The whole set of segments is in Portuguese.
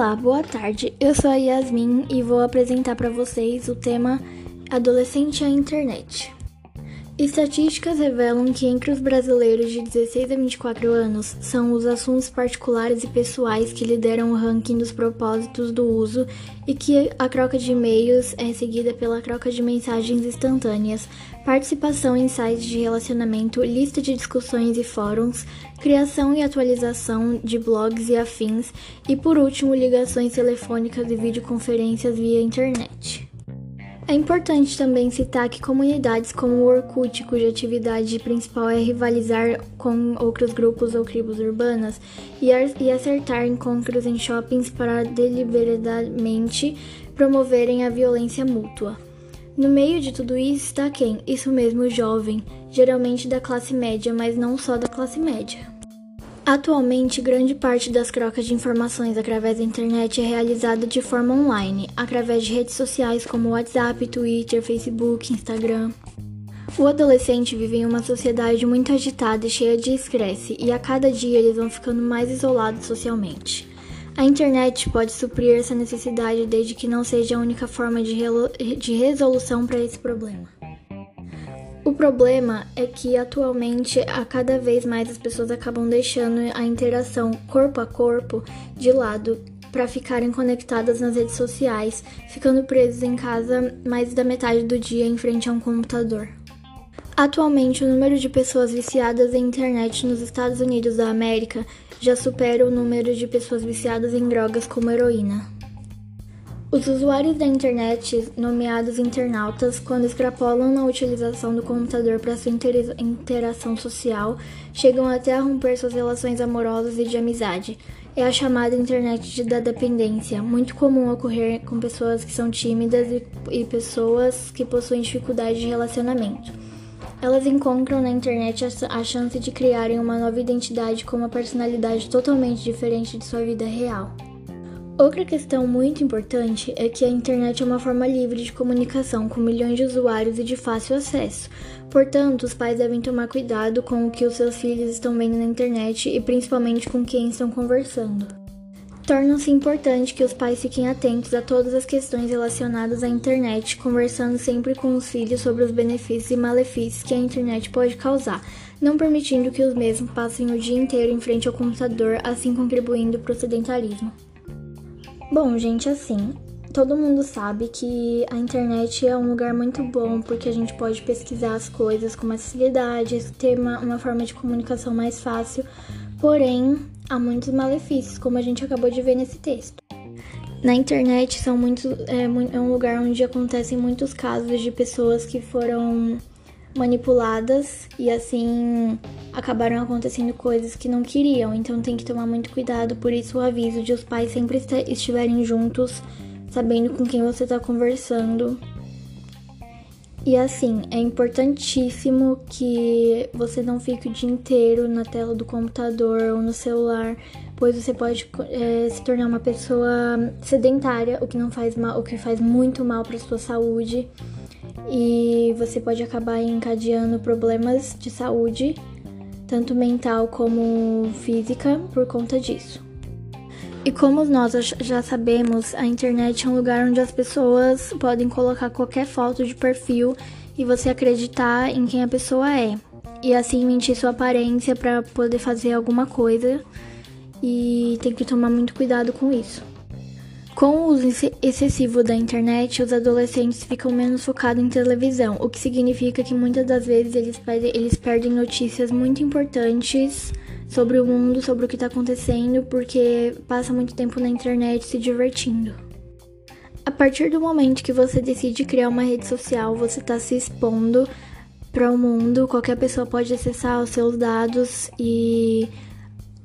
Olá, boa tarde. Eu sou a Yasmin e vou apresentar para vocês o tema Adolescente a Internet. Estatísticas revelam que entre os brasileiros de 16 a 24 anos são os assuntos particulares e pessoais que lideram o ranking dos propósitos do uso e que a troca de e-mails é seguida pela troca de mensagens instantâneas, participação em sites de relacionamento, lista de discussões e fóruns, criação e atualização de blogs e afins e, por último, ligações telefônicas e videoconferências via internet. É importante também citar que comunidades como o Orkut, cuja atividade principal é rivalizar com outros grupos ou tribos urbanas e acertar encontros em shoppings para deliberadamente promoverem a violência mútua. No meio de tudo isso está quem? Isso mesmo, jovem, geralmente da classe média, mas não só da classe média. Atualmente, grande parte das trocas de informações através da internet é realizada de forma online, através de redes sociais como WhatsApp, Twitter, Facebook, Instagram. O adolescente vive em uma sociedade muito agitada e cheia de estresse, e a cada dia eles vão ficando mais isolados socialmente. A internet pode suprir essa necessidade desde que não seja a única forma de, de resolução para esse problema. O problema é que atualmente a cada vez mais as pessoas acabam deixando a interação corpo a corpo de lado para ficarem conectadas nas redes sociais, ficando presos em casa mais da metade do dia em frente a um computador. Atualmente, o número de pessoas viciadas em internet nos Estados Unidos da América já supera o número de pessoas viciadas em drogas como heroína. Os usuários da internet, nomeados internautas, quando extrapolam na utilização do computador para sua interação social, chegam até a romper suas relações amorosas e de amizade. É a chamada internet da dependência, muito comum ocorrer com pessoas que são tímidas e, pessoas que possuem dificuldade de relacionamento. Elas encontram na internet a chance de criarem uma nova identidade com uma personalidade totalmente diferente de sua vida real. Outra questão muito importante é que a internet é uma forma livre de comunicação com milhões de usuários e de fácil acesso. Portanto, os pais devem tomar cuidado com o que os seus filhos estão vendo na internet e principalmente com quem estão conversando. Torna-se importante que os pais fiquem atentos a todas as questões relacionadas à internet, conversando sempre com os filhos sobre os benefícios e malefícios que a internet pode causar, não permitindo que os mesmos passem o dia inteiro em frente ao computador, assim contribuindo para o sedentarismo. Bom, gente, assim, todo mundo sabe que a internet é um lugar muito bom porque a gente pode pesquisar as coisas com mais facilidade, ter uma, uma forma de comunicação mais fácil, porém há muitos malefícios, como a gente acabou de ver nesse texto. Na internet são muito, é, é um lugar onde acontecem muitos casos de pessoas que foram manipuladas e assim acabaram acontecendo coisas que não queriam. Então tem que tomar muito cuidado, por isso o aviso de os pais sempre estiverem juntos, sabendo com quem você está conversando. E assim, é importantíssimo que você não fique o dia inteiro na tela do computador ou no celular, pois você pode é, se tornar uma pessoa sedentária, o que não faz mal, o que faz muito mal para sua saúde e você pode acabar encadeando problemas de saúde, tanto mental como física, por conta disso. E como nós já sabemos, a internet é um lugar onde as pessoas podem colocar qualquer foto de perfil e você acreditar em quem a pessoa é. E assim mentir sua aparência para poder fazer alguma coisa. E tem que tomar muito cuidado com isso. Com o uso excessivo da internet, os adolescentes ficam menos focados em televisão, o que significa que muitas das vezes eles, eles perdem notícias muito importantes sobre o mundo, sobre o que está acontecendo, porque passa muito tempo na internet se divertindo. A partir do momento que você decide criar uma rede social, você está se expondo para o mundo, qualquer pessoa pode acessar os seus dados e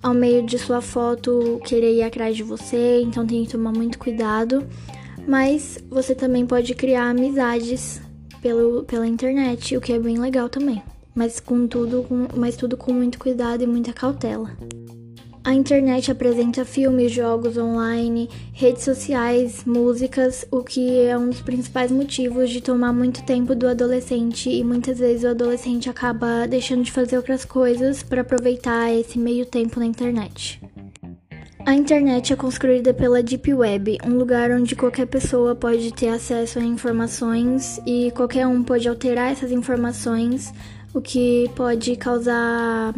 ao meio de sua foto querer ir atrás de você, então tem que tomar muito cuidado. Mas você também pode criar amizades pelo, pela internet, o que é bem legal também. Mas com tudo, com, mas tudo com muito cuidado e muita cautela. A internet apresenta filmes, jogos online, redes sociais, músicas, o que é um dos principais motivos de tomar muito tempo do adolescente e muitas vezes o adolescente acaba deixando de fazer outras coisas para aproveitar esse meio tempo na internet. A internet é construída pela Deep Web, um lugar onde qualquer pessoa pode ter acesso a informações e qualquer um pode alterar essas informações, o que pode causar.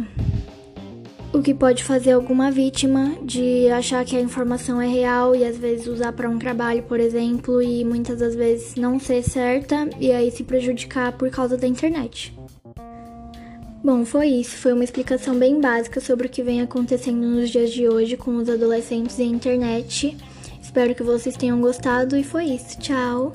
O que pode fazer alguma vítima de achar que a informação é real e às vezes usar para um trabalho, por exemplo, e muitas das vezes não ser certa e aí se prejudicar por causa da internet. Bom, foi isso. Foi uma explicação bem básica sobre o que vem acontecendo nos dias de hoje com os adolescentes e a internet. Espero que vocês tenham gostado e foi isso. Tchau!